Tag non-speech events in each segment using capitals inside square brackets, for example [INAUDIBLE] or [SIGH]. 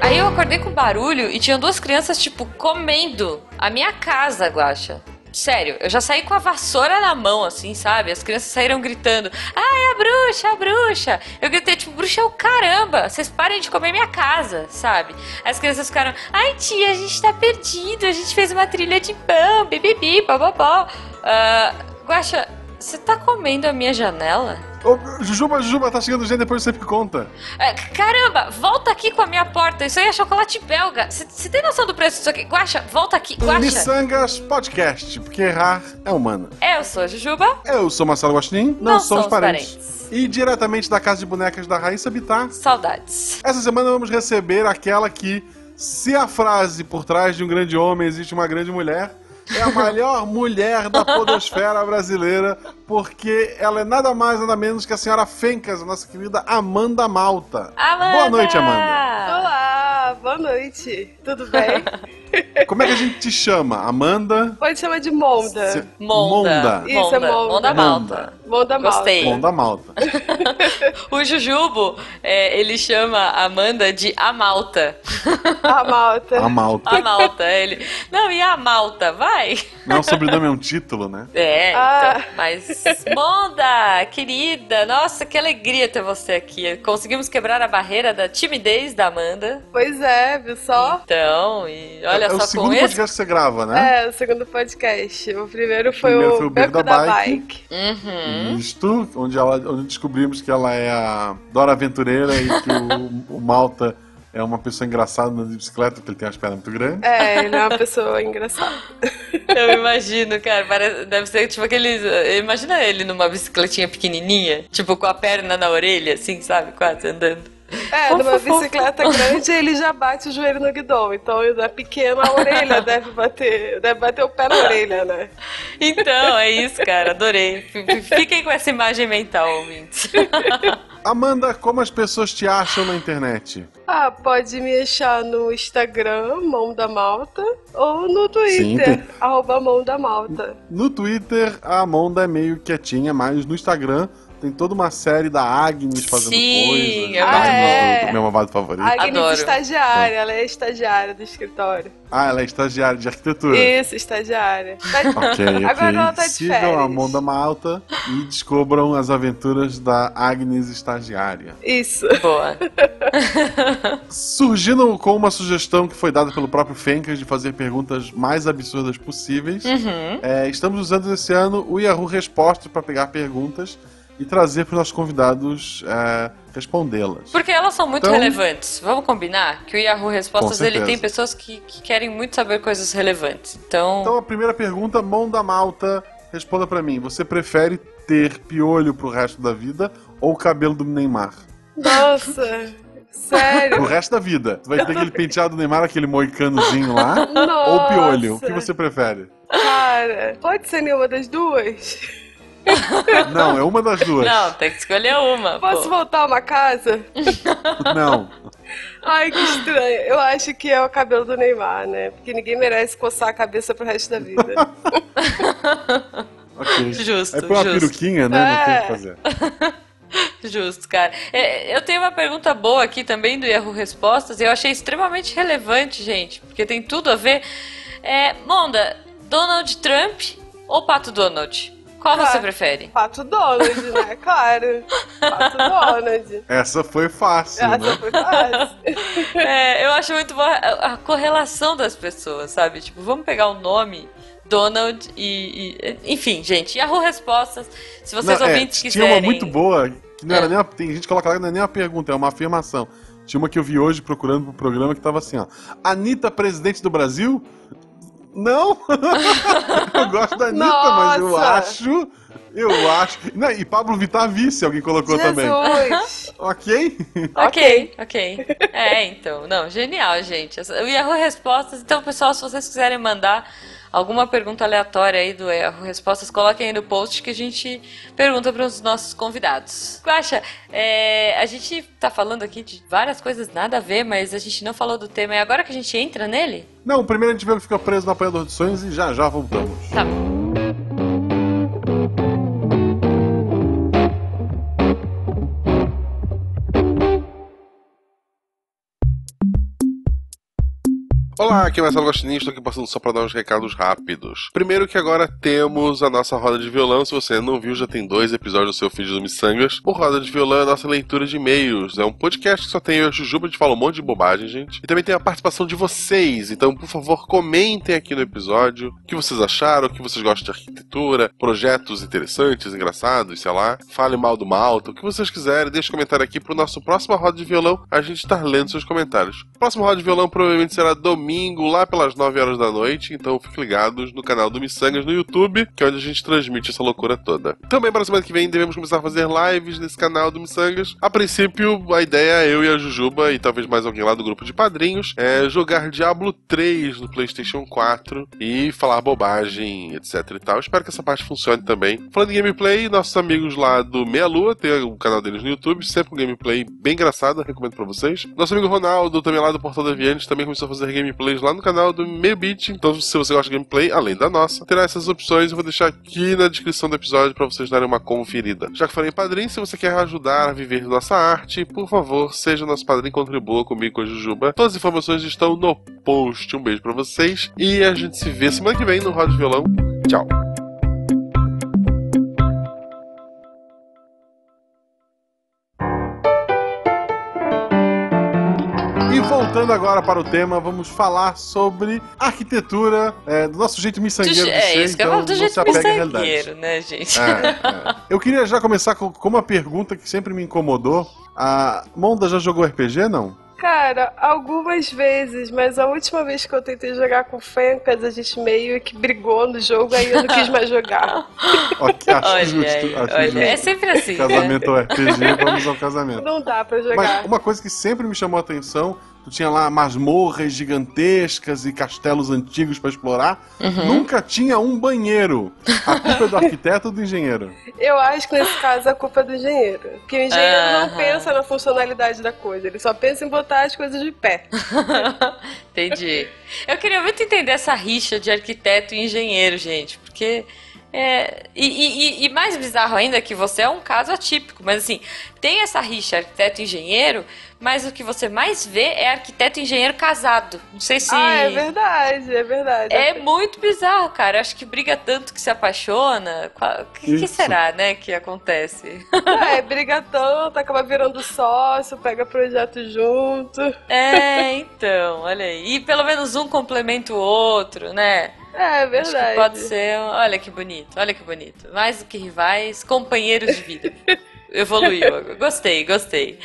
Aí eu acordei com barulho e tinham duas crianças, tipo, comendo a minha casa, Guaxa. Sério, eu já saí com a vassoura na mão, assim, sabe? As crianças saíram gritando: Ai, a bruxa, a bruxa! Eu gritei, tipo, bruxa é o caramba! Vocês parem de comer minha casa, sabe? As crianças ficaram: Ai, tia, a gente tá perdido, a gente fez uma trilha de pão, bibibi, bababó. Uh, você tá comendo a minha janela? Ô, Jujuba, Jujuba, tá chegando gente, depois você me conta. É, caramba, volta aqui com a minha porta. Isso aí é chocolate belga. Você tem noção do preço disso aqui? Guaxa, volta aqui. Guaxa. Missangas Podcast, porque errar é humano. Eu sou a Jujuba. Eu sou Marcelo Guaxinim, não, Não somos somos parentes. parentes. E diretamente da Casa de Bonecas da Raíssa Bittar, Saudades. essa semana vamos receber aquela que, se a frase por trás de um grande homem existe uma grande mulher, é a maior mulher da podosfera brasileira, porque ela é nada mais, nada menos que a senhora Fencas, a nossa querida Amanda Malta. Amanda! Boa noite, Amanda. Olá, boa noite. Tudo bem? [LAUGHS] Como é que a gente te chama? Amanda? Pode chamar de Monda. Se- Monda. Isso, é Monda. Monda Malta. Monda Malta. Gostei. Monda Malta. [LAUGHS] O Jujubo, é, ele chama a Amanda de Amalta. A [LAUGHS] Malta. A Malta. A Malta, ele. Não, e a Malta? Vai. Não, o sobrenome é um título, né? É, Ah. então. Mas, Monda, querida, nossa, que alegria ter você aqui. Conseguimos quebrar a barreira da timidez da Amanda. Pois é, viu só? Então, e olha é o só segundo com esse. podcast que você grava, né? É, o segundo podcast. O primeiro foi primeiro o foi o Beco Beco da da, Bike. Bike. Uhum. Isto, onde, ela, onde descobrimos que ela é a Dora Aventureira e que o, [LAUGHS] o Malta é uma pessoa engraçada andando de bicicleta, porque ele tem as pernas muito grandes. É, ele é uma pessoa engraçada. Eu imagino, cara, parece, deve ser tipo aqueles. Imagina ele numa bicicletinha pequenininha, tipo com a perna na orelha, assim, sabe? Quase andando. É, Fofo, numa fofo. bicicleta grande ele já bate o joelho no guidão. Então, da pequena a orelha [LAUGHS] deve bater, deve bater o pé na orelha, né? Então, é isso, cara, adorei. Fiquem com essa imagem mental, ouvintes. [LAUGHS] Amanda, como as pessoas te acham na internet? Ah, pode me achar no Instagram, Mão da Malta, ou no Sim, Twitter, tem- arroba Mão da Malta. No Twitter, a Amanda é meio quietinha, mas no Instagram tem toda uma série da Agnes fazendo Sim, coisas. é Agnes, muito bom. o meu mamado favorito. A Agnes Adoro. estagiária, ela é estagiária do escritório. Ah, ela é estagiária de arquitetura. Isso, estagiária. Tá- [LAUGHS] Ok, ok. Agora ela tá de Sigam a férias. Amanda Malta e descubram as aventuras da Agnes estagiária. Isso. Boa. [LAUGHS] Surgindo com uma sugestão que foi dada pelo próprio Fencas de fazer perguntas mais absurdas possíveis, Uhum. é, estamos usando esse ano o Yahoo Respostas para pegar perguntas e trazer para os nossos convidados é, respondê-las. Porque elas são muito Então- relevantes. Vamos combinar que o Yahoo Respostas ele tem pessoas que, que querem muito saber coisas relevantes. Então, Então a primeira pergunta, mão da malta, responda para mim. Você prefere ter piolho pro resto da vida ou o cabelo do Neymar? Nossa, Pro sério. resto da vida. Tu vai ter aquele penteado do Neymar, aquele moicanozinho lá, Nossa. ou piolho. O que você prefere? Cara, pode ser nenhuma das duas? [LAUGHS] Não, é uma das duas. não, tem que escolher uma. Posso pô. voltar a uma casa? [LAUGHS] Não. Ai, que estranho. Eu acho que é o cabelo do Neymar, né? Porque ninguém merece coçar a cabeça pro resto da vida. [LAUGHS] Ok. Justo, É por uma justo. peruquinha, né? Não tem o É. que fazer. Justo, cara. É, eu tenho uma pergunta boa aqui também do Yahoo Respostas e eu achei extremamente relevante, gente, porque tem tudo a ver. É, Monda, Donald Trump ou Pato Donald? Qual Ah. você prefere? Pato Donald, né? [LAUGHS] Claro. Pato Donald. Essa foi fácil, Essa né? foi fácil. [LAUGHS] É, eu acho muito boa a, a correlação das pessoas, sabe? Tipo, vamos pegar o nome Donald e, e- enfim, gente, Yahoo Respostas. Se vocês Não, é, ouvintes tinha quiserem. uma muito boa, que não era É. nem uma, tem gente que coloca lá que não é nem uma pergunta, é uma afirmação. Tinha uma que eu vi hoje procurando pro programa que tava assim, ó. Anitta, presidente do Brasil? Não! [LAUGHS] eu gosto da Anitta, mas eu Nossa! acho. Eu acho. Não, e Pablo Vittar vice, alguém colocou também. Jesus. Ok? Ok, ok. É, então. Não, genial, gente. O Yahoo Respostas. Então, pessoal, se vocês quiserem mandar alguma pergunta aleatória aí do Yahoo Respostas, coloquem aí no post que a gente pergunta para os nossos convidados. Guaxa, é, a gente tá falando aqui de várias coisas nada a ver, mas a gente não falou do tema. É agora que a gente entra nele? Não, primeiro a gente vê que fica preso no apanhador de sonhos e já já voltamos. Tá. Olá, aqui é Marcelo Gostinho, estou aqui passando só para dar uns recados rápidos. Primeiro que agora temos a nossa roda de violão, se você não viu, já tem dois episódios do seu feed do Missangas. O Roda de Violão é a nossa leitura de e-mails, é um podcast que só tem eu e Jujuba, a gente fala um monte de bobagem, gente. E também tem a participação de vocês, então por favor comentem aqui no episódio o que vocês acharam, o que vocês gostam de arquitetura, projetos interessantes, engraçados, sei lá. Fale mal do Malta, o que vocês quiserem, deixe um comentário aqui pro nosso próximo Roda de Violão, a gente estar lendo seus comentários. O próximo Roda de Violão provavelmente será domingo domingo, lá pelas 9 horas da noite. Então fiquem ligados no canal do Missangas no YouTube, que é onde a gente transmite essa loucura toda. Também para semana que vem devemos começar a fazer lives nesse canal do Missangas. A princípio, a ideia é eu e a Jujuba, e talvez mais alguém lá do grupo de padrinhos, é jogar Diablo 3 no PlayStation 4 e falar bobagem, etc e tal. Espero que essa parte funcione também. Falando em gameplay, nossos amigos lá do Meia Lua, tem o canal deles no YouTube, sempre com gameplay bem engraçado, recomendo para vocês. Nosso amigo Ronaldo, também lá do Portal da Viantes, também começou a fazer gameplay gameplays lá no canal do Meio Então, se você gosta de gameplay, além da nossa, terá essas opções. Eu vou deixar aqui na descrição do episódio para vocês darem uma conferida. Já que falei em padrinho, se você quer ajudar a viver nossa arte, por favor, seja nosso padrinho e contribua comigo com a Jujuba. Todas as informações estão no post. Um beijo para vocês e a gente se vê semana que vem no Roda Violão. Tchau! Voltando agora para o tema, vamos falar sobre arquitetura é, do nosso jeito miçangueiro de é, ser. Isso que então, eu falo do jeito miçangueiro, né, gente? É, [LAUGHS] é. Eu queria já começar com, com, uma pergunta que sempre me incomodou. A Monda já jogou RPG, não? Cara, algumas vezes, mas a última vez que eu tentei jogar com o Fencas, a gente meio que brigou no jogo, aí eu não quis mais jogar. [LAUGHS] okay, acho olha, justo, acho olha, justo. É sempre assim. Casamento né? RPG, vamos ao casamento. Não dá pra jogar. Mas uma coisa que sempre me chamou a atenção tu tinha lá masmorras gigantescas e castelos antigos para explorar. Uhum. Nunca tinha um banheiro. A culpa é do [LAUGHS] arquiteto ou do engenheiro? Eu acho que nesse caso a culpa é do engenheiro. Porque o engenheiro uhum. não pensa na funcionalidade da coisa, ele só pensa em botar as coisas de pé. [LAUGHS] Entendi. Eu queria muito entender essa rixa de arquiteto e engenheiro, gente, porque é, e, e, e, mais bizarro ainda que você é um caso atípico, mas assim, tem essa rixa arquiteto e engenheiro, mas o que você mais vê é arquiteto e engenheiro casado. Não sei se. Ah, é verdade, é verdade. É muito bizarro, cara. Acho que briga tanto que se apaixona. O que, que, será, né, que acontece? [LAUGHS] É, briga tanto, acaba virando sócio, pega projeto junto. É, então, olha aí. E pelo menos um complementa o outro, né? É, é verdade. pode ser. Olha que bonito, olha que bonito. Mais do que rivais, companheiros de vida. Evoluiu. Gostei, gostei.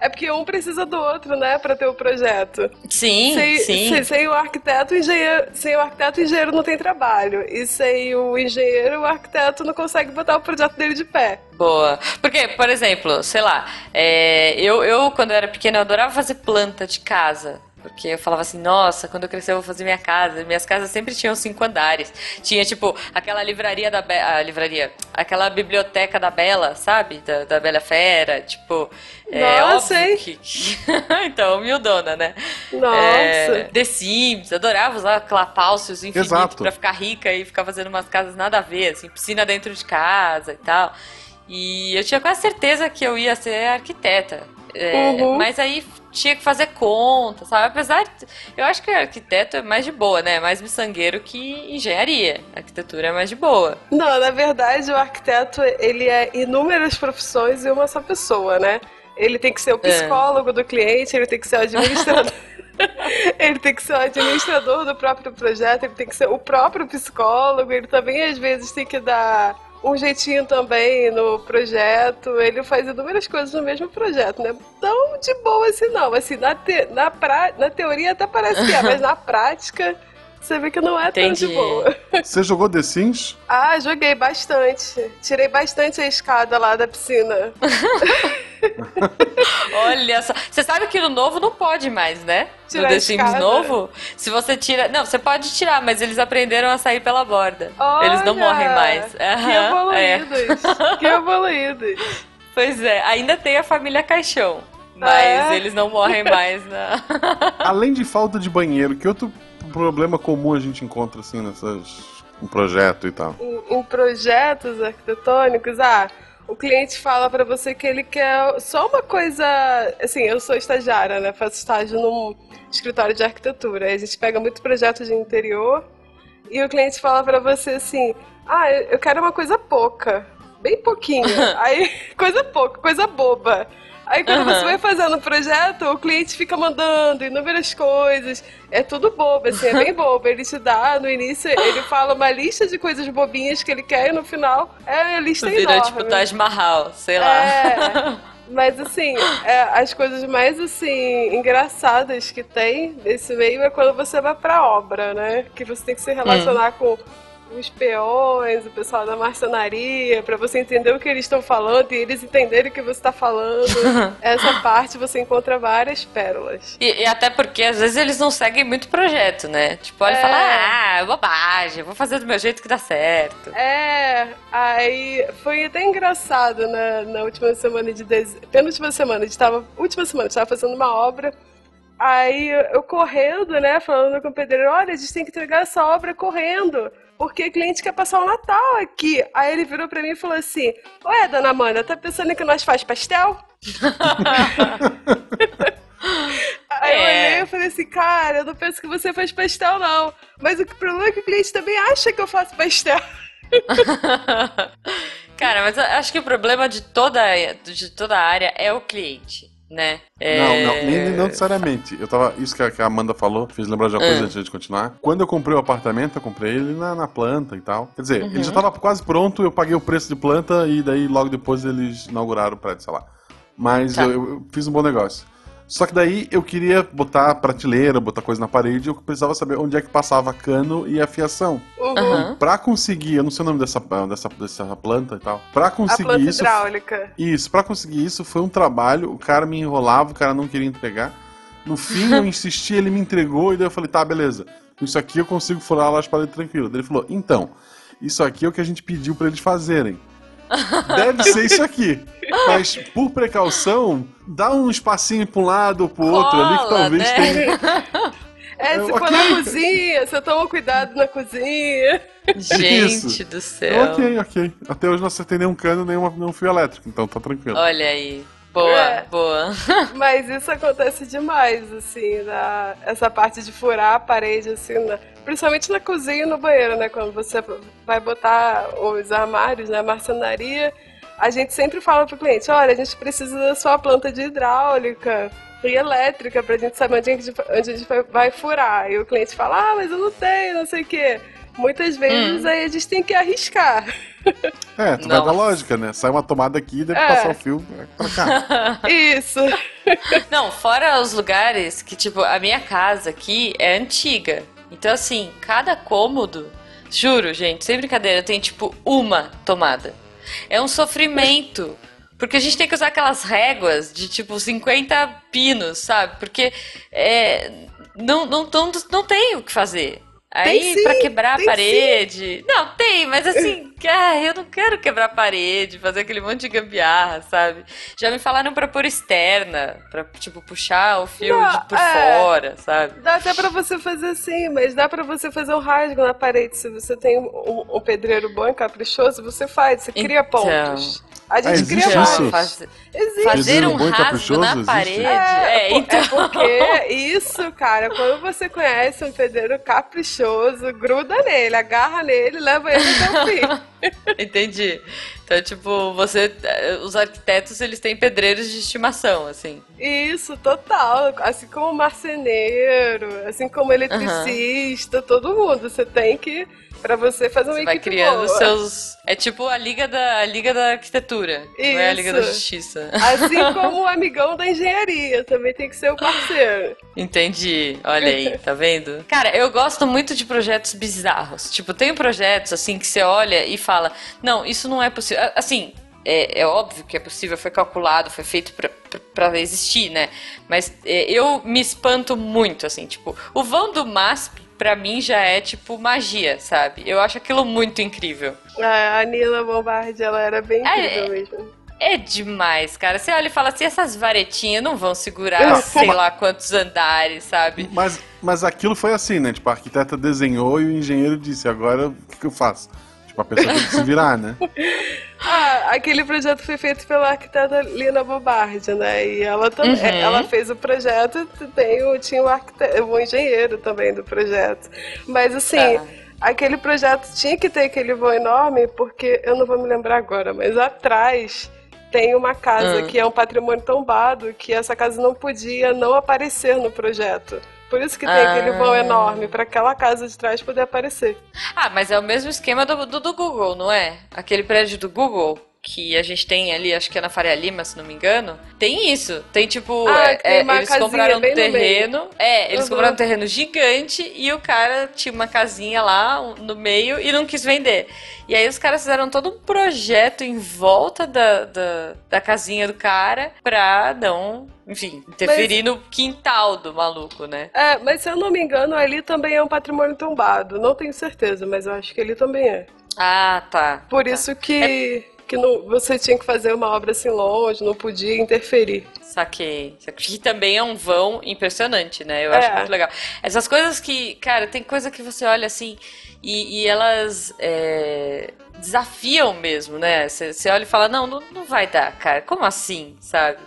É porque um precisa do outro, né, para ter o projeto. Sim, sem, sim. Sem, sem, o arquiteto, o engenheiro, sem o arquiteto, o engenheiro não tem trabalho. E sem o engenheiro, o arquiteto não consegue botar o projeto dele de pé. Boa. Porque, por exemplo, sei lá, é, eu, eu, quando eu era pequena, eu adorava fazer planta de casa. Porque eu falava assim, nossa, quando eu crescer eu vou fazer minha casa. Minhas casas sempre tinham cinco andares. Tinha, tipo, aquela livraria da Be a livraria, aquela biblioteca da Bela, sabe? Da, da Bela Fera, tipo. É, nossa, é que... [LAUGHS] então, humildona, né? Nossa. É, The Sims, adorava usar clapalcios infinitos Exato. pra ficar rica e ficar fazendo umas casas nada a ver, assim, piscina dentro de casa e tal. E eu tinha quase certeza que eu ia ser arquiteta. É, uhum. Mas aí tinha que fazer conta, sabe? Apesar de, eu acho que arquiteto é mais de boa, né? Mais miçangueiro que engenharia. A arquitetura é mais de boa. Não, na verdade, o arquiteto, ele é inúmeras profissões e uma só pessoa, né? Ele tem que ser o é. psicólogo é. do cliente, ele tem que ser o administrador. [LAUGHS] ele tem que ser o administrador do próprio projeto, ele tem que ser o próprio psicólogo, ele também às vezes tem que dar um jeitinho também no projeto. Ele faz inúmeras coisas no mesmo projeto, né? Tão de boa assim, não. Assim, na, te, na, pra, na teoria até parece que é, mas na [LAUGHS] prática. Você vê que não é Entendi. tão de boa. Você jogou The Sims? Ah, joguei bastante. Tirei bastante a escada lá da piscina. [LAUGHS] [LAUGHS] Olha só. Você sabe que no novo não pode mais, né? Tirar no The Sims novo, se você tira. Não, você pode tirar, mas eles aprenderam a sair pela borda. Olha, eles não morrem mais. Que evoluídos. É. [LAUGHS] Que evoluídos. Pois é, ainda tem a família Caixão. Mas é. eles não morrem mais na. [LAUGHS] Além de falta de banheiro, que outro problema comum a gente encontra assim nessas um projeto e tal? Em, em projetos arquitetônicos, ah, o cliente fala para você que ele quer só uma coisa. Assim, eu sou estagiária, né? Faço estágio num escritório de arquitetura. A gente pega muito projeto de interior e o cliente fala para você assim: ah, eu quero uma coisa pouca, bem pouquinho. [LAUGHS] Aí, coisa pouca, coisa boba. Aí quando uhum. você vai fazendo o projeto, o cliente fica mandando inúmeras coisas. É tudo bobo, assim, é bem [LAUGHS] bobo. Ele te dá, no início, ele fala uma lista de coisas bobinhas que ele quer e no final é a lista Vira, enorme. tipo Taj Mahal, sei lá. É, [LAUGHS] mas assim, é, as coisas mais assim engraçadas que tem nesse meio é quando você vai pra obra, né? Que você tem que se relacionar hum. com os peões, o pessoal da marcenaria, para você entender o que eles estão falando e eles entenderem o que você está falando. [LAUGHS] Essa parte você encontra várias pérolas. E, e, até porque às vezes eles não seguem muito projeto, né? Tipo, olha é. e fala, ah, bobagem, vou fazer do meu jeito que dá certo. É, aí foi até engraçado na, na última semana de dezembro. Penúltima semana, a gente tava. Última semana, a gente tava fazendo uma obra. Aí eu correndo, né, falando com o pedreiro, olha, a gente tem que entregar essa obra correndo porque o cliente quer passar o Natal aqui. Aí ele virou pra mim e falou assim: Ué, dona Amanda, tá pensando que nós faz pastel? [LAUGHS] Aí é. eu olhei e falei assim, cara, eu não penso que você faz pastel, não. Mas o problema é que o cliente também acha que eu faço pastel. [LAUGHS] cara, mas eu acho que o problema de toda, de toda a área é o cliente né? É... Não, não, nem, não necessariamente. Eu tava. Isso que a, que a Amanda falou, fez lembrar de uma coisa é. antes de continuar. Quando eu comprei o apartamento, eu comprei ele na, na planta e tal. Quer dizer, uhum. ele já tava quase pronto, eu paguei o preço de planta e daí logo depois eles inauguraram o prédio, sei lá. Mas tá. eu, eu, fiz um bom negócio. Só que daí eu queria botar prateleira, botar coisa na parede, eu precisava saber onde é que passava cano e a fiação. Uhum. Pra conseguir, eu não sei o nome dessa, dessa, dessa planta e tal. Pra conseguir a planta isso. Hidráulica. Isso, pra conseguir isso foi um trabalho, o cara me enrolava, o cara não queria entregar. No fim, eu [LAUGHS] insisti, ele me entregou, e daí eu falei, tá, beleza. Isso aqui eu consigo furar lá as paredes tranquilo. Daí ele falou, então, isso aqui é o que a gente pediu para eles fazerem. Deve ser isso aqui. Mas, por precaução, dá um espacinho pra um lado ou pro outro ali que talvez né? tenha. É, se for na cozinha, você toma cuidado na cozinha. Gente Isso. do céu. Ok, ok. Até hoje não acertei nenhum cano, nenhum, nenhum fio elétrico, então tá tranquilo. Olha aí. Boa, é, boa. [LAUGHS] Mas isso acontece demais, assim, na, essa parte de furar a parede, assim, na, principalmente na cozinha e no banheiro, né? Quando você vai botar os armários, né? Marcenaria, a gente sempre fala pro cliente, olha, a gente precisa da sua planta de hidráulica e elétrica pra gente saber onde a gente, onde a gente vai furar. E o cliente fala, ah, mas eu não tenho, não sei o quê. Muitas vezes hum. aí a gente tem que arriscar. É, tu Nossa. vai da lógica, né? Sai uma tomada aqui e deve é. passar o fio pra cá. [LAUGHS] Isso. [LAUGHS] Não, fora os lugares que, tipo, a minha casa aqui é antiga. Então, assim, cada cômodo, juro, gente, sem brincadeira, tem, tipo, uma tomada. É um sofrimento. Porque a gente tem que usar aquelas réguas de tipo 50 pinos, sabe? Porque é, não, não, não, não tem o que fazer. Aí, para quebrar a parede. Sim. Não, tem, mas assim, ah, eu não quero quebrar a parede, fazer aquele monte de gambiarra, sabe? Já me falaram pra pôr externa, pra, tipo, puxar o fio não, de, por é, fora, sabe? Dá até pra você fazer assim, mas dá pra você fazer um rasgo na parede. Se você tem um, um pedreiro bom e caprichoso, você faz, você cria então, pontos. A gente ah, cria isso? Faz, Fazer um rasgo na parede. É, é, então... é porque isso, cara, quando você conhece um pedreiro caprichoso, gruda nele, agarra nele, leva ele até o fim. [LAUGHS] Entendi. Então, tipo, você. Os arquitetos, eles têm pedreiros de estimação, assim. Isso, total. Assim como marceneiro, assim como eletricista, uhum. todo mundo. Você tem que Pra você fazer uma você vai criando boa. seus. É tipo a liga da, a liga da arquitetura. Isso. Não é a liga da justiça. Assim [LAUGHS] como o amigão da engenharia. Também tem que ser o parceiro. Entendi. Olha aí, tá vendo? Cara, eu gosto muito de projetos bizarros. Tipo, tem projetos assim que você olha e fala: Não, isso não é possível. Assim, é, é, óbvio que é possível, foi calculado, foi feito para existir, né? Mas é, eu me espanto muito, assim, tipo, o vão do MASP pra mim já é tipo magia, sabe? Eu acho aquilo muito incrível. Ah, a Nila Bombardi, ela era bem é, incrível é, mesmo. É demais, cara. Você olha e fala assim, essas varetinhas não vão segurar sei lá quantos andares, sabe? Mas, mas aquilo foi assim, né? Tipo, a arquiteta desenhou e o engenheiro disse, agora o que, que eu faço? Tipo, a pessoa tem que se virar, né? [LAUGHS] Ah, aquele projeto foi feito pela arquiteta Lina Bobardi, né? E ela também, uhum. ela fez o projeto, tem o, tinha o, arquiteto, o engenheiro também do projeto. Mas assim, ah. aquele projeto tinha que ter aquele voo enorme, porque eu não vou me lembrar agora, mas atrás tem uma casa uhum. que é um patrimônio tombado, que essa casa não podia não aparecer no projeto. Por isso que tem ah. aquele vão enorme, para aquela casa de trás poder aparecer. Ah, mas é o mesmo esquema do, do, do Google, não é? Aquele prédio do Google que a gente tem ali, acho que é na Faria Lima, se não me engano, tem isso. Tem tipo, ah, é, tem é, eles compraram um terreno. É, eles uhum. compraram um terreno gigante e o cara tinha uma casinha lá no meio e não quis vender. E aí os caras fizeram todo um projeto em volta da, da, da casinha do cara pra não enfim, interferir mas, no quintal do maluco, né? É, mas se eu não me engano, ali também é um patrimônio tombado. Não tenho certeza, mas eu acho que ele também é. Ah, tá. Por tá. isso que. É que não, você tinha que fazer uma obra assim longe, não podia interferir. Saquei. Que também é um vão impressionante, né? Eu é. acho muito legal. Essas coisas que, cara, tem coisa que você olha assim e, e elas é, desafiam mesmo, né? Você olha e fala, não, não, não vai dar, cara. Como assim, sabe?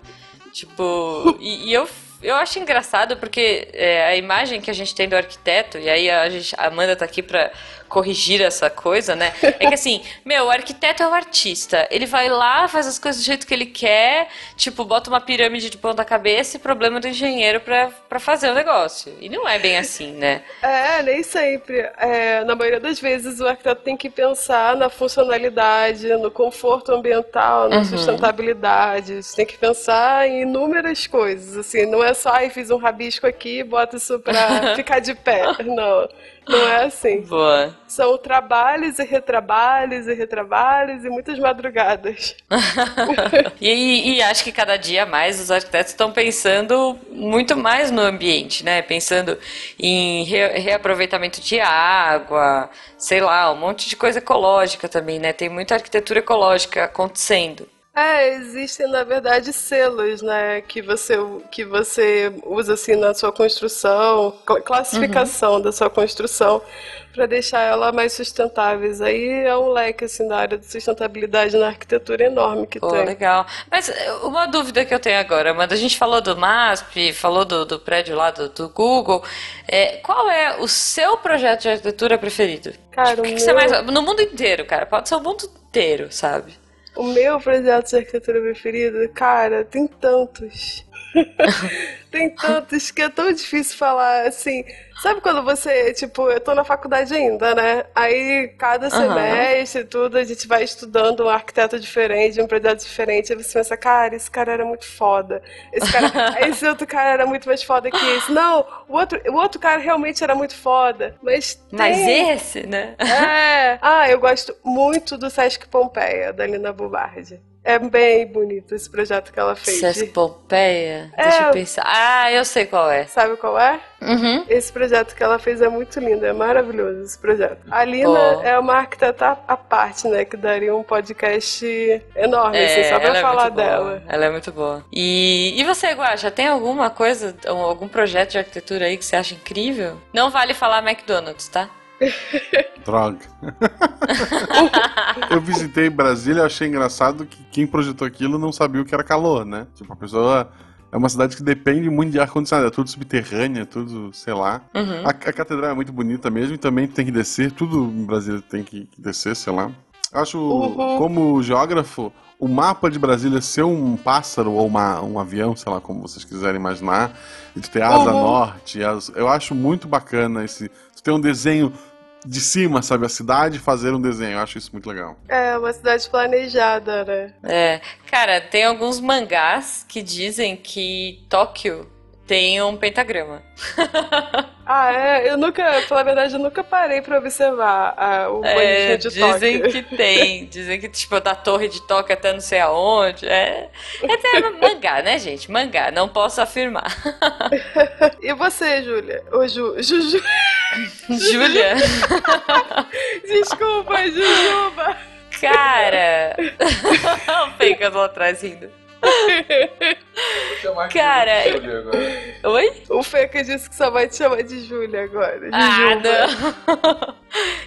Tipo, [LAUGHS] e, e eu eu acho engraçado porque é, a imagem que a gente tem do arquiteto, e aí a, gente, a Amanda tá aqui pra corrigir essa coisa, né? É que assim, [LAUGHS] meu, o arquiteto é o artista. Ele vai lá, faz as coisas do jeito que ele quer, tipo, bota uma pirâmide de ponta cabeça e problema do engenheiro pra, pra fazer o negócio. E não é bem assim, né? É, nem sempre. É, na maioria das vezes o arquiteto tem que pensar na funcionalidade, no conforto ambiental, na uhum. sustentabilidade. Você tem que pensar em inúmeras coisas. Assim, não é só, ai, fiz um rabisco aqui, bota isso pra [LAUGHS] ficar de pé. Não. Não é assim. Boa. São trabalhos e retrabalhos e retrabalhos e muitas madrugadas. [LAUGHS] e, e, acho que cada dia mais os arquitetos estão pensando muito mais no ambiente, né? Pensando em re reaproveitamento de água, sei lá, um monte de coisa ecológica também, né? Tem muita arquitetura ecológica acontecendo. É, existem na verdade selos, né, que você que você usa assim na sua construção, classificação uhum. da sua construção para deixar ela mais sustentáveis. Aí é um leque assim da área de sustentabilidade na arquitetura enorme que Pô, tem. legal. Mas eh, uma dúvida que eu tenho agora, mas a gente falou do MASP, falou do, do prédio lá do, do Google. É, qual é o seu projeto de arquitetura preferido? Cara, tipo, o que, que você mais no mundo inteiro, cara? Pode ser o mundo inteiro, sabe? O meu projeto de arquitetura preferido, cara, tem tantos. [LAUGHS] tem tantos que é tão difícil falar assim. Sabe quando você, tipo, eu tô na faculdade ainda, né? Aí cada semestre, uhum. tudo, a gente vai estudando um arquiteto diferente, um projeto diferente. Aí você pensa, cara, esse cara era muito foda. Esse cara, [LAUGHS] esse outro cara era muito mais foda que esse. Não, o outro, o outro cara realmente era muito foda. Mas. Tem... Mas esse, né? É. [LAUGHS] Ah, eu gosto muito do Sesc Pompeia, da Lina Bubardi. É bem bonito esse projeto que ela fez. Sesc Pompeia? É, Deixa eu pensar. Ah, eu sei qual é. Sabe qual é? Uhum. Esse projeto que ela fez é muito lindo, é maravilhoso esse projeto. A Lina é uma arquiteta à parte, né? Que daria um podcast enorme, assim, é, assim, só pra é falar é dela. Ela é muito boa. E, e você, Guaxa, tem alguma coisa, algum projeto de arquitetura aí que você acha incrível? Não vale falar McDonald's, tá? Droga. [LAUGHS] eu visitei Brasília e achei engraçado que quem projetou aquilo não sabia o que era calor, né? Tipo, a pessoa. É uma cidade que depende muito de ar-condicionado, é tudo subterrâneo, é tudo, sei lá. Uhum. A, a, catedral é muito bonita mesmo e também tem que descer, tudo em Brasília tem que, descer, sei lá. Acho, uhum. como geógrafo, o mapa de Brasília ser um pássaro ou uma, um avião, sei lá, como vocês quiserem imaginar, e tu ter asa uhum. norte, eu acho muito bacana esse. Ter um desenho de cima, sabe, a cidade fazer um desenho. Eu acho isso muito legal. É, uma cidade planejada, né? É. Cara, tem alguns mangás que dizem que Tóquio tem um pentagrama. [LAUGHS] ah, é? Eu nunca, pela verdade, eu nunca parei pra observar ah, o é, de Dizem que tem. [LAUGHS] Dizem que, tipo, da torre de Tóquio até não sei aonde. É, é mangá, né, gente? Mangá, não posso afirmar. [LAUGHS] e você, Júlia? Ô, Ju, Juju. Júlia? Desculpa, Jujuba. Cara! o Pencas lá atrás rindo. Cara, oi? O Feca disse que só vai te chamar de Júlia agora. De ah, não.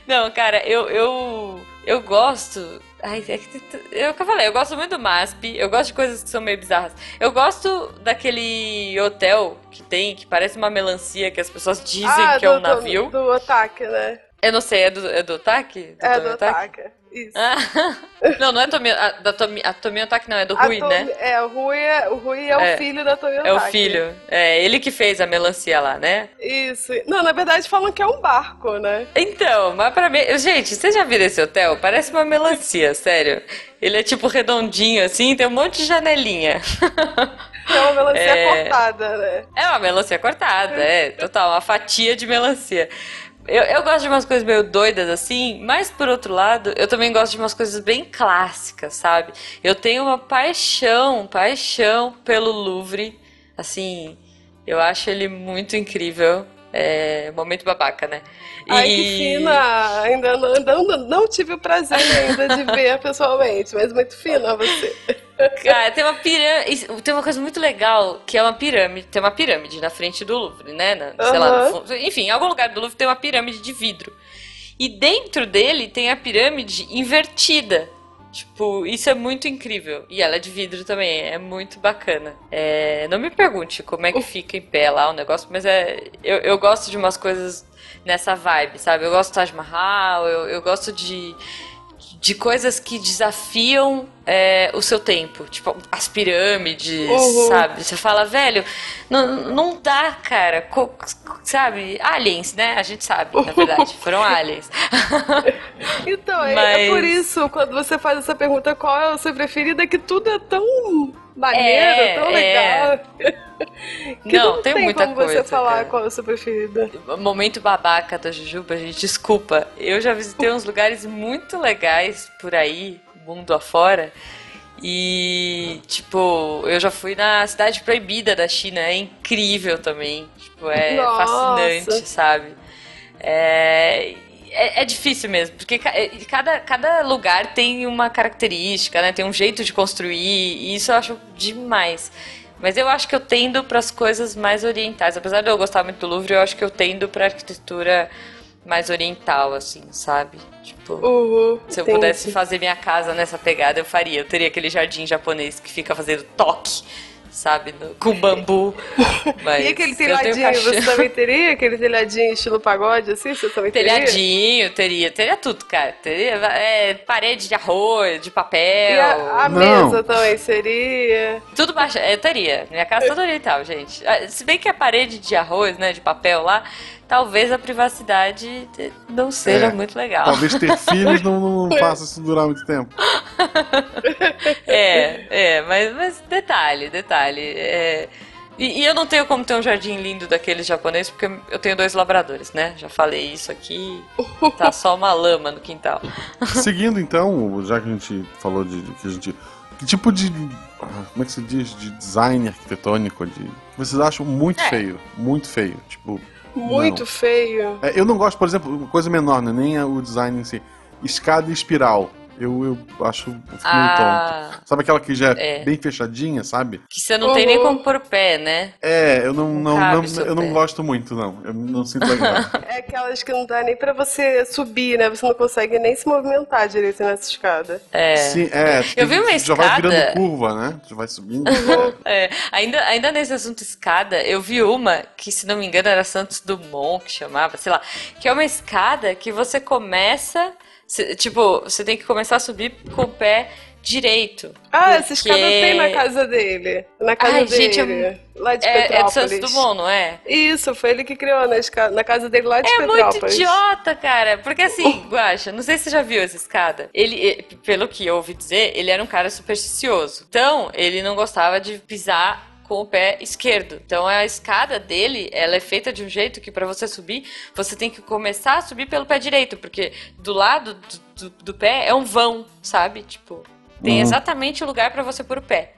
[LAUGHS] não, cara, eu, eu eu gosto. Ai, é que, eu que eu falei, eu gosto muito do MASP, eu gosto de coisas que são meio bizarras. Eu gosto daquele hotel que tem, que parece uma melancia, que as pessoas dizem ah, que é do, um navio. Do, do Otaque, né? Eu não sei, é do, é do Otaque? é do Otaque. Isso. Ah, [LAUGHS] não, não é Tomi, a, da Tomi, a Tomi Otaki, não, é do Rui, Tomi, né? É, o Rui é, o, Rui é, é o filho da Tomi Otaki. É o filho. É ele que fez a melancia lá, né? Isso. Não, na verdade falam que é um barco, né? Então, mas pra mim. Gente, vocês já viram esse hotel? Parece uma melancia, [LAUGHS] sério. Ele é tipo redondinho assim, tem um monte de janelinha. É uma melancia [LAUGHS] é... cortada, né? É uma melancia cortada, é. Total, uma fatia de melancia. Eu, eu gosto de umas coisas meio doidas assim, mas por outro lado, eu também gosto de umas coisas bem clássicas, sabe? Eu tenho uma paixão, paixão pelo Louvre. Assim, eu acho ele muito incrível. É, momento babaca, né? E... Ai, que fina! Ainda não, não, não tive o prazer ainda de ver pessoalmente, mas muito fina você. Cara, tem uma pirâmide. Tem uma coisa muito legal que é uma pirâmide. Tem uma pirâmide na frente do Louvre, né? Na, sei uhum. lá, fundo, enfim, em algum lugar do Louvre tem uma pirâmide de vidro. E dentro dele tem a pirâmide invertida. Tipo, isso é muito incrível. E ela é de vidro também, é muito bacana. É, não me pergunte como é que fica em pé lá o negócio, mas é, eu, eu gosto de umas coisas nessa vibe, sabe? Eu gosto do Taj Mahal, eu, eu gosto de de coisas que desafiam é, o seu tempo. Tipo, as pirâmides, uhum. sabe? Você fala, velho, não, não dá, cara. Co sabe? Aliens, né? A gente sabe, na verdade. Foram aliens. [LAUGHS] então, Mas... é, por isso, quando você faz essa pergunta, qual é o seu preferido, é que tudo é tão maneiro, é, tão legal. É. [LAUGHS] que não, não, tem, tem muita como coisa. você falar cara. qual é o seu preferido. Momento babaca da Jujuba, gente, desculpa. Eu já visitei uns lugares muito legais por aí, mundo afora. E, tipo, eu já fui na cidade proibida da China, é incrível também. Tipo, é Nossa. fascinante, sabe? É, é, é, difícil mesmo, porque cada, cada lugar tem uma característica, né? Tem um jeito de construir, e isso eu acho demais. Mas eu acho que eu tendo para as coisas mais orientais. Apesar de eu gostar muito do Louvre, eu acho que eu tendo para arquitetura mais oriental, assim, sabe? Tipo, uhum, se eu pudesse fazer minha casa nessa pegada, eu faria. Eu teria aquele jardim japonês que fica fazendo toque sabe? No, com bambu. [LAUGHS] Mas e aquele telhadinho, você também teria? Aquele telhadinho estilo pagode, assim? Você também teria? Telhadinho, teria. Teria tudo, cara. Teria é, parede de arroz, de papel. E a, a mesa também seria? Tudo baixo. Eu teria. Minha casa toda oriental, gente. Ah, se bem que a parede de arroz, né, de papel lá, talvez a privacidade não seja é, muito legal. Talvez ter [LAUGHS] filhos não, não faça isso durar muito tempo. [LAUGHS] é, é, mas, mas detalhe, detalhe. É, e, e, eu não tenho como ter um jardim lindo daqueles japoneses, porque eu tenho dois labradores, né? Já falei isso aqui. Tá [LAUGHS] só uma lama no quintal. Seguindo então, já que a gente falou de, de que a gente. Que tipo de. Como é que se diz? De design arquitetônico? De, vocês acham muito é. feio. Muito feio. Tipo, muito não. feio. É, eu não gosto, por exemplo, coisa menor, né? nem o design em si. Escada e espiral. Eu, eu acho ah, meio tonto. Sabe aquela que já é, é, bem fechadinha, sabe? Que você não uhum. tem nem como pôr o pé, né? É, eu não, não, não, não eu não gosto muito, não. Eu não sinto legal. [LAUGHS] é aquelas que não dá nem pra você subir, né? Você não consegue nem se movimentar direito nessa escada. É. Sim, é. Eu vi uma escada. Já vai virando curva, né? Já vai subindo. Uhum. é. Ainda, ainda nesse assunto escada, eu vi uma que, se não me engano, era Santos Dumont, que chamava, sei lá. Que é uma escada que você começa Cê, tipo, você tem que começar a subir com o pé direito. Ah, porque... essa escada tem na casa dele. Na casa Ai, dele. Gente, é... Lá de é, Petrópolis. É de Santos Dumont, não é? Isso, foi ele que criou na, escada, na casa dele lá de é Petrópolis. É muito idiota, cara. Porque assim, Guaxa, não sei se você já viu essa escada. Ele, pelo que eu ouvi dizer, ele era um cara supersticioso. Então, ele não gostava de pisar com o pé esquerdo. Então a escada dele, ela é feita de um jeito que para você subir, você tem que começar a subir pelo pé direito, porque do lado do, do, do pé é um vão, sabe? Tipo, tem uhum. exatamente o lugar para você pôr o pé.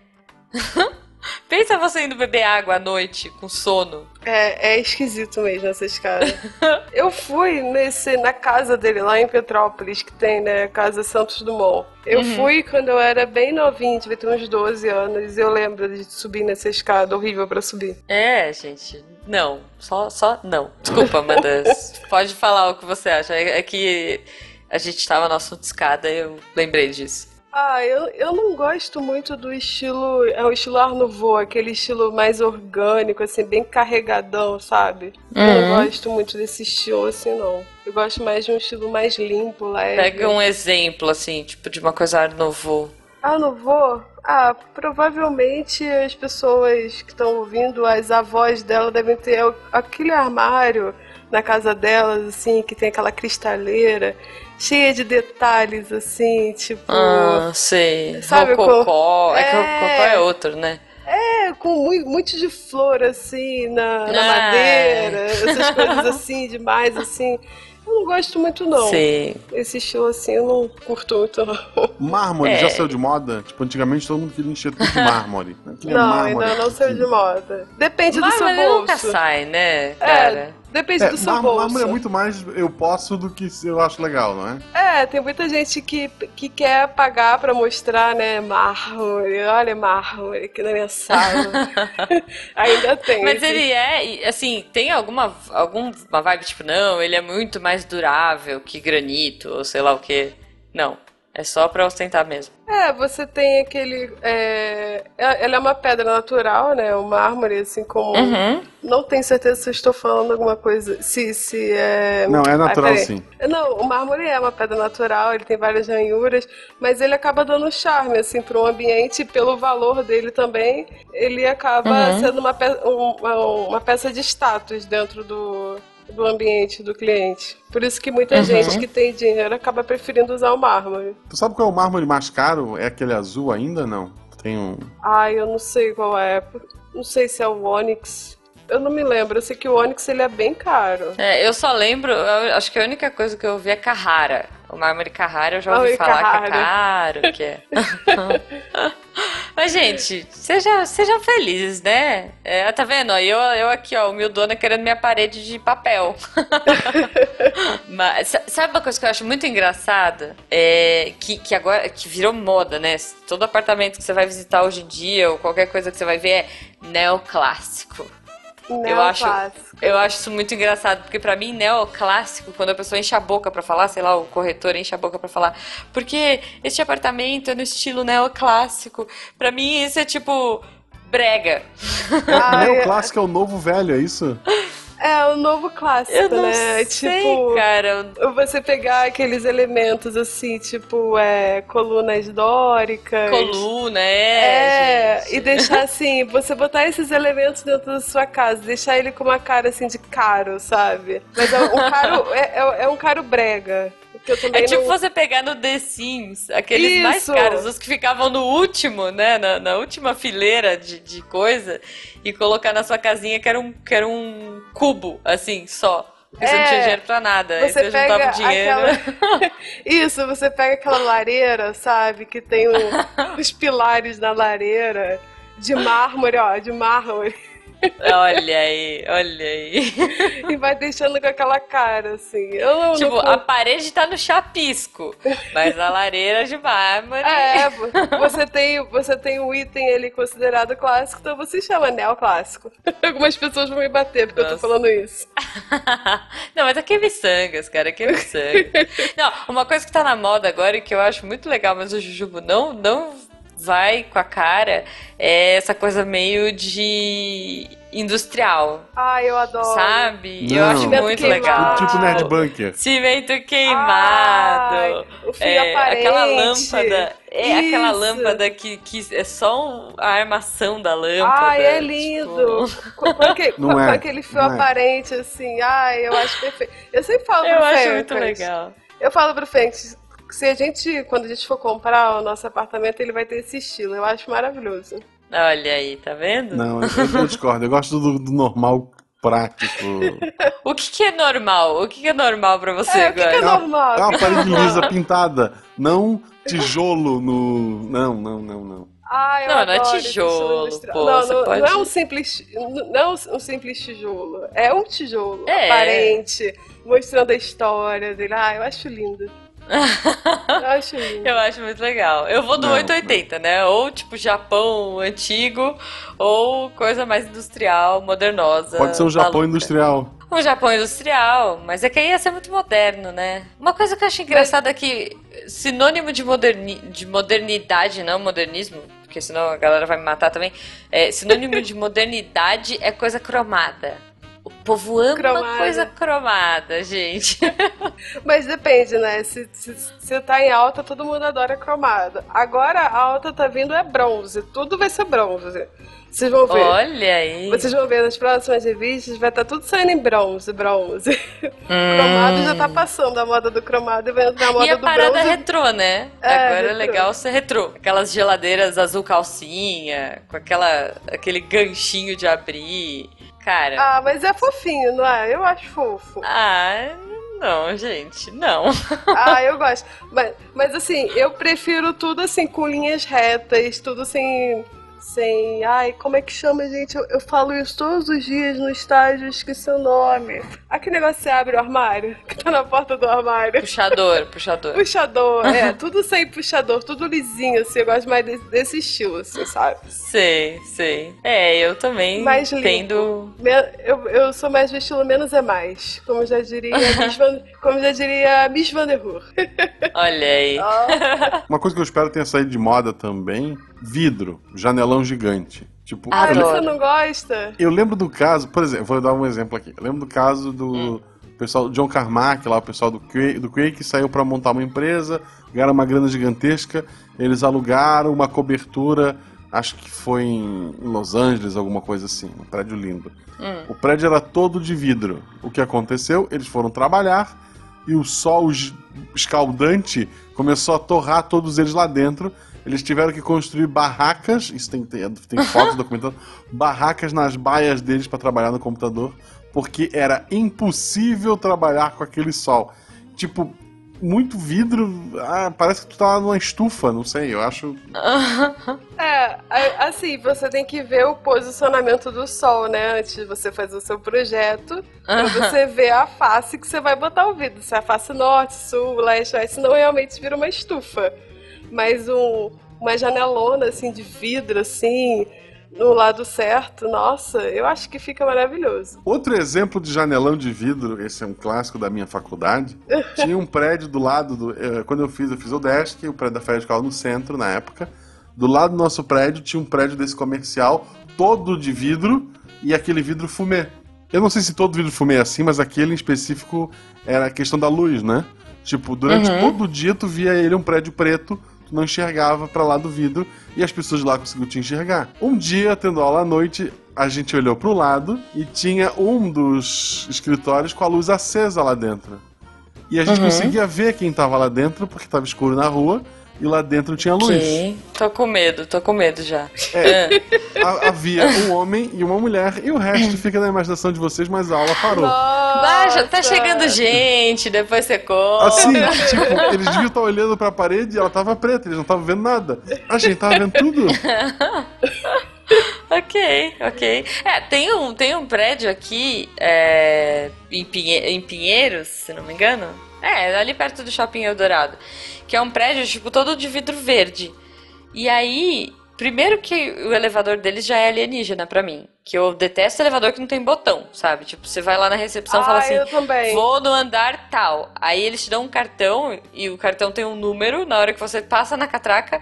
[LAUGHS] Pensa você indo beber água à noite com sono. É, é esquisito mesmo essa escada. [LAUGHS] eu fui nesse, na casa dele lá em Petrópolis, que tem, né, Casa Santos Dumont. Eu uhum. fui quando eu era bem novinha, devia ter uns 12 anos, e eu lembro de subir nessa escada horrível para subir. É, gente, não, só, só não. Desculpa, Amanda, [LAUGHS] pode falar o que você acha. É, é que a gente tava no assunto escada e eu lembrei disso. Ah, eu, eu não gosto muito do estilo. É o estilo Art Nouveau, aquele estilo mais orgânico, assim, bem carregadão, sabe? Uhum. Eu não gosto muito desse estilo assim, não. Eu gosto mais de um estilo mais limpo, leve. Pega um exemplo, assim, tipo, de uma coisa Art Nouveau. Art Nouveau? Ah, provavelmente as pessoas que estão ouvindo, as avós dela devem ter aquele armário na casa delas, assim, que tem aquela cristaleira cheia de detalhes, assim, tipo. Ah, sei. Sabe, Rococó. com- É que o É. Rococó é outro, né? É, com muito, muito de flor, assim, na, na Ah. madeira, essas coisas assim, demais, assim. Eu não gosto muito, não. Sei. Esse estilo assim, eu não curto muito, não. Mármore É. já saiu de moda? Tipo, antigamente todo mundo queria encher tudo de mármore. [LAUGHS] Não, mármore ainda não saiu de moda. Depende Mas, do seu bolso. nunca sai, né, cara? É, depende É, do seu bolso. mármore é muito mais eu posso do que eu acho legal, não é? É, tem muita gente que, que quer pagar pra mostrar, né, mármore. Olha, mármore aqui na minha sala. [LAUGHS] Ainda tem. Mas esse- ele é, assim, tem alguma, alguma vibe, tipo, não, ele é muito mais durável que granito, ou sei lá o que. Não, é só pra ostentar mesmo. É, você tem aquele. É... é- Ela é uma pedra natural, né? O mármore, assim como. Uhum. Não tenho certeza se eu estou falando alguma coisa. Se, se é. Não, é natural Ah, sim. Não, o mármore é uma pedra natural, ele tem várias ranhuras, mas ele acaba dando charme, assim, para o ambiente, e pelo valor dele também, ele acaba Uhum. sendo uma, pe um- uma, uma peça de status dentro do, do ambiente do cliente. Por isso que muita Uhum. gente que tem dinheiro acaba preferindo usar o mármore. Tu sabe qual é o mármore mais caro? É aquele azul ainda? Não. Tem um. Ai, eu não sei qual é. Não sei se é o Onyx. Eu não me lembro. Eu sei que o Onyx ele é bem caro. É, eu só lembro, eu acho que a única coisa que eu vi é Carrara. O mármore Carrara eu já ouvi Ai, falar que é Carrara. caro, que é. [LAUGHS] [LAUGHS] Mas, gente, sejam, sejam felizes, né? É, tá vendo? Eu, eu aqui, ó, humildona querendo minha parede de papel. [LAUGHS] Mas sa- sabe uma coisa que eu acho muito engraçada? É que, que agora que virou moda, né? Todo apartamento que você vai visitar hoje em dia, ou qualquer coisa que você vai ver é neoclássico. Eu acho, eu acho isso muito engraçado, porque pra mim, neoclássico, quando a pessoa enche a boca pra falar, sei lá, o corretor enche a boca pra falar, porque este apartamento é no estilo neoclássico. Pra mim, isso é tipo brega. Ai, Neoclássico é o novo velho, é isso? É o novo clássico, Eu não né? sei, tipo, cara. você pegar aqueles elementos assim, tipo, é, colunas dóricas. Coluna, É, é, gente. e deixar assim, você botar esses elementos dentro da sua casa, deixar ele com uma cara assim de caro, sabe? Mas é um caro, é, é- é um caro brega. É tipo não... você pegar no The Sims, aqueles mais Isso. caros, os que ficavam no último, né? Na, na última fileira de, de coisa, e colocar na sua casinha que era um, que era um cubo, assim, só. Porque você não É, tinha dinheiro pra nada. Aí Você você juntava dinheiro. aquela. [LAUGHS] Isso, você pega aquela lareira, sabe? Que tem o- os pilares na lareira de mármore, ó, de mármore. Olha aí, olha aí. [LAUGHS] E vai deixando com aquela cara, assim. Eu tipo, não a parede tá no chapisco, mas a lareira de mármore. É, você tem, você tem um item ali considerado clássico, então você chama neoclássico. [LAUGHS] Algumas pessoas vão me bater porque eu Nossa. tô falando isso. [LAUGHS] Não, mas aqui é miçangas, cara, aqui é miçangas. não, uma coisa que tá na moda agora e que eu acho muito legal, mas o Jujubo não, não vai com a cara, é essa coisa meio de industrial, Ai, eu adoro. sabe? Não. Eu acho Cimento muito queimado. legal. Tipo Nerd Bunker. Cimento queimado. Ai, o fio É, aparente. aquela lâmpada, é aquela Isso. lâmpada que, que é só a armação da lâmpada. Ai, é tipo, lindo. [LAUGHS] Com, com aque- Não com é, aquele fio é. aparente, assim. Ai, eu acho perfeito. Eu sempre falo eu acho muito legal. Eu falo pro Fênix, se a gente, quando a gente for comprar o nosso apartamento, ele vai ter esse estilo. Eu acho maravilhoso. Olha aí, tá vendo? Não, eu, eu discordo. Eu gosto do, do normal prático. [LAUGHS] O que, que é normal? O que, que é normal pra você É, o que, que agora? é normal? É uma parede lisa pintada, não tijolo no. Não, não, não, não. Ai, eu Não, não é tijolo, pô, Não, você não, pode- não é um simples, não é um simples tijolo. É um tijolo É. aparente, mostrando a história dele. Ah, eu acho lindo. Eu acho [LAUGHS] lindo. Eu acho muito legal. Eu vou do Não, 880, né? Ou tipo Japão antigo, ou coisa mais industrial, modernosa. Pode ser um Japão maluca. industrial. um Japão industrial, mas é que aí ia ser muito moderno, né? Uma coisa que eu acho engraçada é que sinônimo de, moderni de modernidade, não modernismo, porque senão a galera vai me matar também, é, sinônimo de modernidade é coisa cromada. O povo ama cromada. coisa cromada, gente. [LAUGHS] Mas depende, né? Se, se, se tá em alta, todo mundo adora cromada. Agora a alta tá vindo é bronze. Tudo vai ser bronze. Vocês vão ver. Olha aí. Vocês vão ver nas próximas revistas, vai estar tá tudo saindo em bronze, bronze. Hum. cromado já tá passando a moda do cromado e vai entrar a moda do bronze. E a parada retrô, né? É, Agora retrô. é legal ser retrô. Aquelas geladeiras azul calcinha, com aquela, aquele ganchinho de abrir. Cara. Ah, mas é fofinho, não é? Eu acho fofo. Ah, não, gente, não. [LAUGHS] Ah, eu gosto. Mas, mas assim, eu prefiro tudo assim, com linhas retas, tudo assim sem. Ai, como é que chama, gente? Eu, eu falo isso todos os dias no estágio, esqueci o nome. Aquele negócio que você abre o armário, [LAUGHS] que tá na porta do armário. Puxador, puxador. Puxador, é, [LAUGHS] tudo sem puxador, tudo lisinho, assim. Eu gosto mais desse, desse estilo, assim, sabe? Sei, sei. É, eu também mais tendo. Eu, eu sou mais do estilo menos é mais. Como já diria [LAUGHS] Van, como já diria Miss Van der Rohe. [LAUGHS] Olha aí. Oh. Uma coisa que eu espero tenha saído de moda também vidro, janelão gigante. Tipo, ah, você não gosta? Eu lembro do caso, por exemplo, vou dar um exemplo aqui. Eu lembro do caso do hum. pessoal John Carmack, lá o pessoal do Quake, do Quake saiu para montar uma empresa, ganharam uma grana gigantesca, eles alugaram uma cobertura, acho que foi em Los Angeles, alguma coisa assim, um prédio lindo. Hum. O prédio era todo de vidro. O que aconteceu? Eles foram trabalhar e o sol escaldante começou a torrar todos eles lá dentro eles tiveram que construir barracas, isso tem, tem, [LAUGHS] fotos documentando, barracas nas baias deles para trabalhar no computador, porque era impossível trabalhar com aquele sol. Tipo, muito vidro, ah, parece que tu tá numa estufa, não sei, eu acho. [LAUGHS] É, assim, você tem que ver o posicionamento do sol, né? Antes de você fazer o seu projeto, pra você ver a face que você vai botar o vidro. Se é a face norte, sul, leste, oeste, senão realmente vira uma estufa mas um, uma janelona assim de vidro assim no lado certo, nossa, eu acho que fica maravilhoso. Outro exemplo de janelão de vidro, esse é um clássico da minha faculdade. [LAUGHS] tinha um prédio do lado do. Eh, quando eu fiz, eu fiz o Desk, o prédio da Federal no centro na época. Do lado do nosso prédio tinha um prédio desse comercial, todo de vidro, e aquele vidro fumê. Eu não sei se todo vidro fumê é assim, mas aquele em específico era a questão da luz, né? Tipo, durante uhum. todo o dia tu via ele um prédio preto não enxergava para lá do vidro e as pessoas lá conseguiam te enxergar. Um dia, tendo aula à noite, a gente olhou para o lado e tinha um dos escritórios com a luz acesa lá dentro. E a gente uhum. conseguia ver quem estava lá dentro porque estava escuro na rua e lá dentro tinha luz. Sim, tô com medo, tô com medo já. É, é. havia um homem e uma mulher, e o resto fica na imaginação de vocês, mas a aula parou. Ah, já tá chegando gente, depois você conta. Assim, tipo, eles deviam estar olhando pra parede e ela tava preta, eles não estavam vendo nada. A gente tava vendo tudo. [LAUGHS] ok, ok. É, tem um, tem um prédio aqui é, em, Pinhe em Pinheiros, se não me engano. É, ali perto do Shopping Eldorado que é um prédio, tipo, todo de vidro verde. E aí, primeiro que o elevador deles já é alienígena para mim. Que eu detesto elevador que não tem botão, sabe? Tipo, você vai lá na recepção e fala ah, assim: vou no andar tal. Aí eles te dão um cartão e o cartão tem um número. Na hora que você passa na catraca,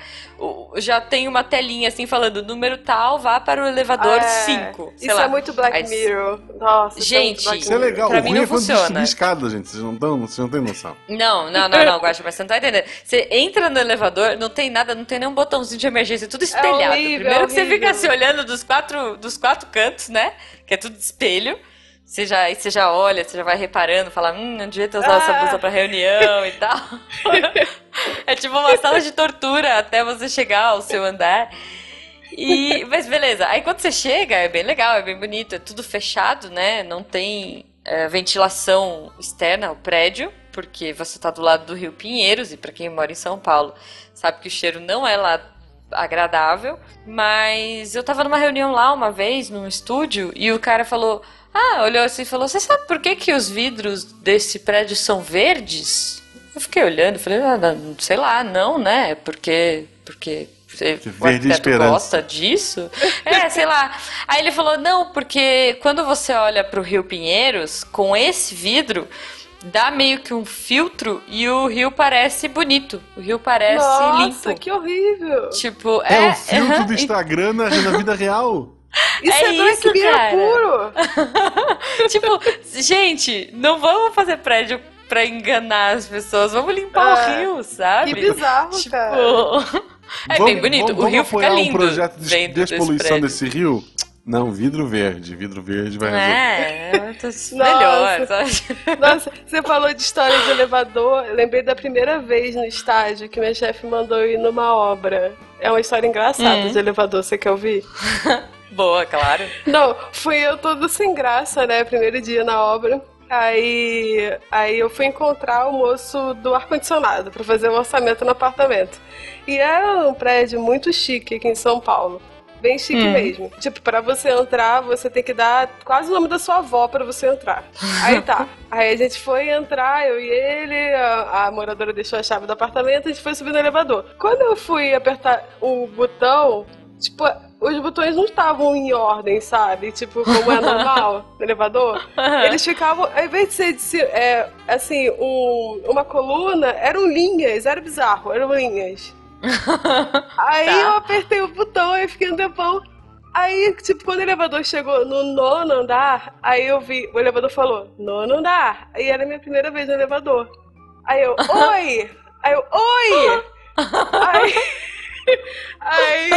já tem uma telinha assim falando: número tal, vá para o elevador 5. É, isso lá. é muito Black Aí, Mirror. Nossa, gente, isso é legal. Pra o mim não é funciona. escada, gente. Vocês não, tão, vocês não têm noção. Não, não, não, não, Guacha, mas você não tá entendendo. Você entra no elevador, não tem nada, não tem nenhum botãozinho de emergência, tudo é espelhado. É horrível, Primeiro que você fica se olhando dos quatro, dos quatro cantos, né? Que é tudo de espelho. Você já, aí você já olha, você já vai reparando, fala, hum, não devia ter usado ah. essa blusa pra reunião e tal. [LAUGHS] é tipo uma sala de tortura até você chegar ao seu andar. E, mas beleza, aí quando você chega, é bem legal, é bem bonito, é tudo fechado, né? Não tem é, ventilação externa, o prédio, porque você tá do lado do Rio Pinheiros, e para quem mora em São Paulo, sabe que o cheiro não é lá agradável, mas eu tava numa reunião lá uma vez, num estúdio, e o cara falou: Ah, olhou assim e falou: Você sabe por que, que os vidros desse prédio são verdes? Eu fiquei olhando, falei: ah, Sei lá, não, né? Porque. Porque Você, verde esperança. gosta disso? É, sei lá. Aí ele falou, não, porque quando você olha pro Rio Pinheiros, com esse vidro, dá meio que um filtro e o rio parece bonito. O rio parece Nossa, limpo. que horrível. Tipo, É, é. o filtro do Instagram na, na vida real. [LAUGHS] Isso É é, isso, cara. puro. [LAUGHS] Tipo, gente, não vamos fazer prédio pra enganar as pessoas, vamos limpar É. o rio, sabe? Que bizarro, Tipo, cara. [LAUGHS] é Vamos- bem bonito, vamos- o rio vamos fica lindo. um projeto de desse despoluição prédio. desse rio? Não, vidro verde. Vidro verde vai resolver. É, é muito [LAUGHS] melhor, sabe? Nossa, você falou de história de elevador. Eu lembrei da primeira vez no estágio que minha chefe mandou eu ir numa obra. É uma história engraçada Hum. de elevador, você quer ouvir? [LAUGHS] Boa, claro. Não, fui eu todo sem graça, né? Primeiro dia na obra. Aí, aí eu fui encontrar o moço do ar-condicionado pra fazer o orçamento no apartamento. E era um prédio muito chique aqui em São Paulo. Bem chique Hum. mesmo. Tipo, pra você entrar, você tem que dar quase o nome da sua avó pra você entrar. Aí tá. [LAUGHS] Aí a gente foi entrar, eu e ele, a, a moradora deixou a chave do apartamento, a gente foi subir no elevador. Quando eu fui apertar o botão, tipo, os botões não estavam em ordem, sabe? Tipo, como é normal [LAUGHS] no elevador. Eles ficavam, ao invés de ser de é, assim, um- uma coluna, eram linhas, era bizarro, eram linhas. [LAUGHS] Aí Tá. eu apertei o botão e fiquei um tempão. Aí, tipo, quando o elevador chegou no nono andar, aí eu vi, o elevador falou, nono andar. Aí era a minha primeira vez no elevador. Aí eu, [LAUGHS] oi! Aí eu, oi! [LAUGHS] Aí, aí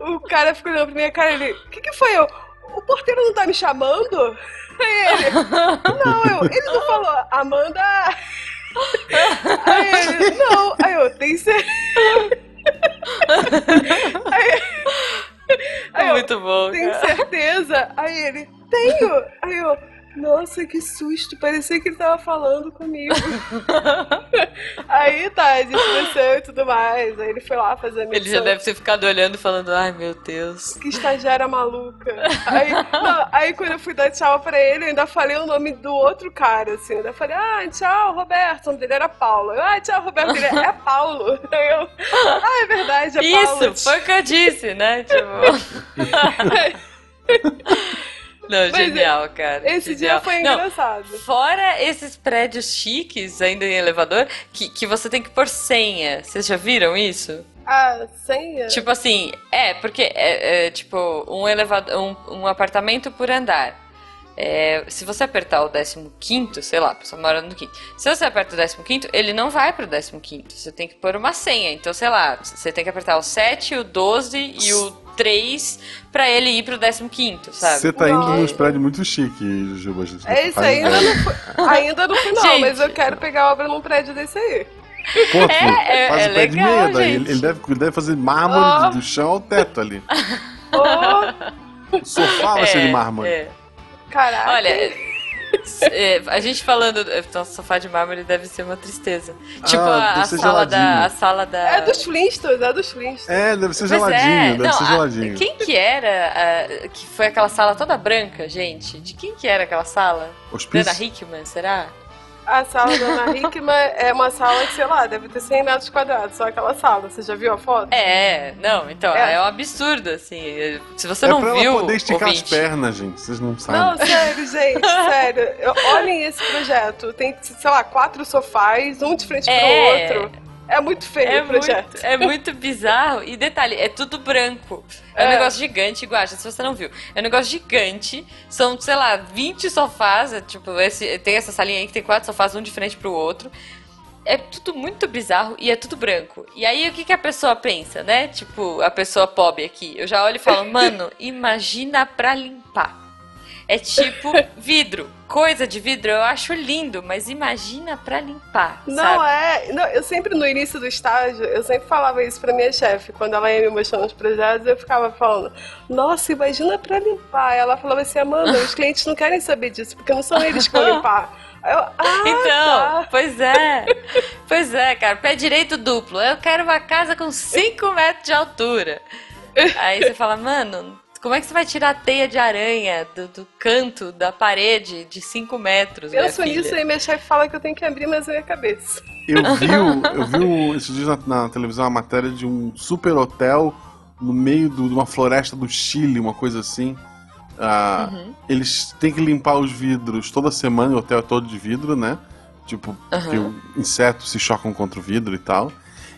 o, o cara ficou olhando pra minha cara, ele, o que que foi? Eu, o porteiro não tá me chamando? Aí ele, não, eu, ele não falou, Amanda... Aí ele, não, aí eu, tem certeza. Aí, aí eu, Muito bom, tem certeza? Aí ele, tenho. Aí eu, nossa, que susto, parecia que ele tava falando comigo. [LAUGHS] aí tá, a gente desceu e tudo mais. Aí ele foi lá fazer a missão. Ele já deve ter ficado olhando e falando, ai meu Deus. Que estagiária maluca. Aí, não, aí quando eu fui dar tchau pra ele, eu ainda falei o nome do outro cara, assim. Eu ainda falei, ah, tchau, Roberto. O nome dele era Paulo. Eu, ah, tchau, Roberto. Ele é Paulo. [LAUGHS] Aí eu, ah, é verdade, é Paulo. Isso, foi o que eu disse, né? Tipo. [LAUGHS] Não, Mas, genial, cara. Esse genial. dia foi Não, engraçado. Fora esses prédios chiques, ainda em elevador, que, que você tem que pôr senha. Vocês já viram isso? Ah, senha? Tipo assim, é, porque é, é, tipo um elevador, um, um apartamento por andar. É, se você apertar o 15, sei lá, a pessoa mora no quinto. Se você aperta o 15, ele não vai pro 15. Você tem que pôr uma senha. Então, sei lá, você tem que apertar o 7, o 12 e o 3 pra ele ir pro 15, sabe? Você tá indo Não. nos prédios muito chique, Juba. É isso ainda não, [LAUGHS] ainda não fui não, Gente. mas eu quero pegar obra num prédio desse aí. Pô, É, é- faz é pé de legal, daí. gente. Ele, ele deve, ele deve fazer mármore Ó. do chão ao teto ali. Ô, O sofá vai ser de mármore. é. caraca. Olha, [LAUGHS] é, a gente falando. Então, sofá de mármore deve ser uma tristeza. Tipo, Ah, a, a sala da, a sala da. É dos Flintstones, é dos Flintstones. É, deve ser Pois geladinho, é. deve Não, ser a- geladinho. quem que era a- que foi aquela sala toda branca, gente? De quem que era aquela sala? Da Hospício? Ana Hickman, será? A sala da Ana Hickman é uma sala que, sei lá, deve ter 100 metros quadrados, só aquela sala. Você já viu a foto? É, não, então, É. é, um absurdo, assim. Se você é não pra viu. ela poder esticar ouvinte, as pernas, gente. Vocês não Não, sabem. sério, gente, [LAUGHS] sério. Olhem esse projeto. Tem, sei lá, quatro sofás, um de frente É. pro outro. É muito feio É o projeto. muito, é muito bizarro. E detalhe, é tudo branco. É um É. negócio gigante, igual, se você não viu. É um negócio gigante. São, sei lá, 20 sofás. é tipo, esse, tem essa salinha aí que tem quatro sofás, um de frente pro outro. É tudo muito bizarro e é tudo branco. E aí o que, que a pessoa pensa, né? Tipo, a pessoa pobre aqui. Eu já olho e falo, mano, imagina pra limpar. É tipo [LAUGHS] vidro. Coisa de vidro eu acho lindo, mas imagina pra limpar. Não, sabe? é. Não, eu sempre, no início do estágio, eu sempre falava isso pra minha chefe. Quando ela ia me mostrando os projetos, eu ficava falando, nossa, imagina pra limpar. Ela falava assim, Amanda, os clientes não querem saber disso, porque não são eles que vão [LAUGHS] limpar. Eu, ah, Então, tá. pois é. Pois é, cara. Pé direito duplo. Eu quero uma casa com 5 metros de altura. Aí você fala, mano, Como é que você vai tirar a teia de aranha do, do canto da parede de 5 metros? Penso nisso e minha chefe fala que eu tenho que abrir mais a minha cabeça. Eu vi, [LAUGHS] eu vi esses dias na, na, televisão uma matéria de um super hotel no meio do, de uma floresta do Chile, uma coisa assim. Ah, uhum. Eles têm que limpar os vidros toda semana, o hotel é todo de vidro, né? Tipo, uhum. insetos se chocam contra o vidro e tal.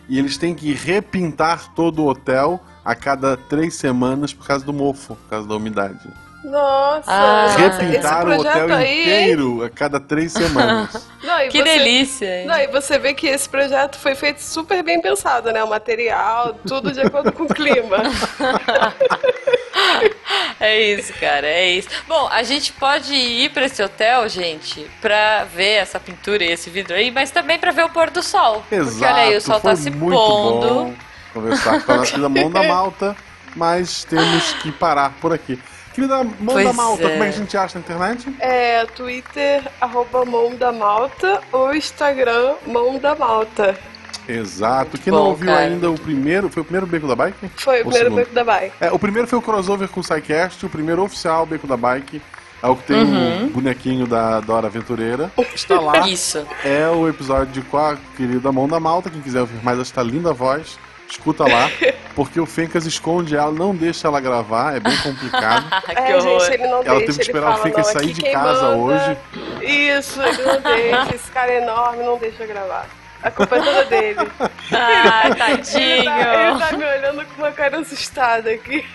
E eles têm que repintar todo o hotel a cada três semanas por causa do mofo, por causa da umidade. Nossa! Ah, Repintar o hotel aí... inteiro a cada três semanas. [LAUGHS] Não, que você... delícia! Hein? Não, e você vê que esse projeto foi feito super bem pensado, né? O material, tudo de acordo com o clima. [LAUGHS] é isso, cara, é isso. Bom, a gente pode ir para esse hotel, gente, pra ver essa pintura e esse vidro aí, mas também para ver o pôr do sol. Exato, porque olha aí, o sol tá se pondo. Bom conversar com a nossa mão da [LAUGHS] malta, mas temos que parar por aqui. Querida Mão pois da Malta, é. como é que a gente acha na internet? É, Twitter, arroba Mão da Malta, ou Instagram, Mão da Malta. Exato. Quem Bom, não ouviu cara. ainda o primeiro, foi o primeiro Beco da Bike? Foi o primeiro Beco da Bike. É, o primeiro foi o crossover com o SciCast, o primeiro oficial Beco da Bike. É o que tem uhum. o bonequinho da Dora Aventureira. Está lá. Isso. É o episódio com a querida Mão da Malta. Quem quiser ouvir mais esta linda voz, escuta lá, porque o Fencas esconde ela, não deixa ela gravar, é bem complicado. [LAUGHS] é, gente, ele não ela deixa, teve que esperar o Fencas sair de casa manda. hoje. Isso, ele não [LAUGHS] deixa, esse cara é enorme não deixa gravar. A culpa é toda dele. [LAUGHS] Ai, tadinho. Ele tá, ele tá me olhando com uma cara assustada aqui.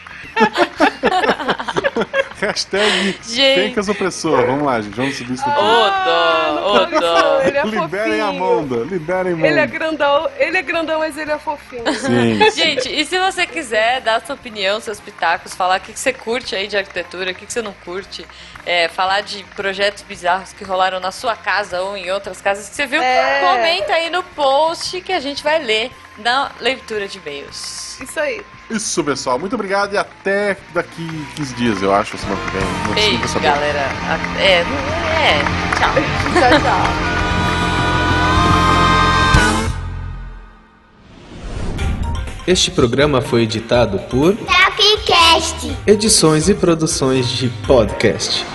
Hashtag Fencas opressor. Vamos lá, gente. Vamos subir isso. Ô, dó, ô, dó. Ele é liberem fofinho. a Monda, liberem Monda. Ele é grandão, ele é grandão, mas ele é fofinho. Sim. Gente, e se você quiser dar sua opinião, seus pitacos, falar o que, que você curte aí de arquitetura, o que, que você não curte, é, falar de projetos bizarros que rolaram na sua casa ou em outras casas que você viu, é. comenta aí no post que a gente vai ler na leitura de e-mails. Isso aí. Isso, pessoal. Muito obrigado e até daqui 15 dias, eu acho, semana que vem. Beijo, galera. É, é. Tchau. [LAUGHS] tchau, tchau. Este programa foi editado por Tapcast. Edições e produções de podcast.